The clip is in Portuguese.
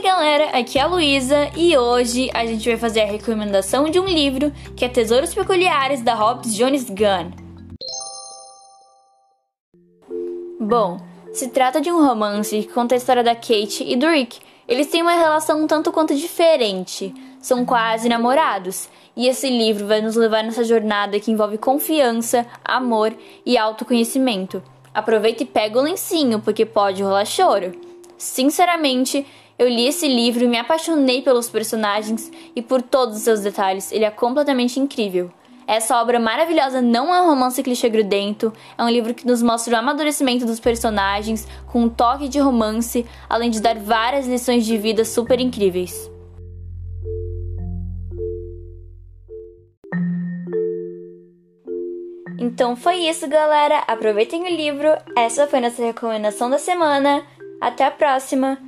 galera, aqui é a Luísa e hoje a gente vai fazer a recomendação de um livro que é Tesouros Peculiares da Hobbs Jones Gunn. Bom, se trata de um romance que conta a história da Kate e do Rick. Eles têm uma relação um tanto quanto diferente, são quase namorados, e esse livro vai nos levar nessa jornada que envolve confiança, amor e autoconhecimento. Aproveita e pega o lencinho, porque pode rolar choro. Sinceramente, eu li esse livro e me apaixonei pelos personagens e por todos os seus detalhes. Ele é completamente incrível. Essa obra maravilhosa não é um romance clichê grudento, é um livro que nos mostra o amadurecimento dos personagens com um toque de romance, além de dar várias lições de vida super incríveis. Então foi isso, galera. Aproveitem o livro. Essa foi nossa recomendação da semana. Até a próxima!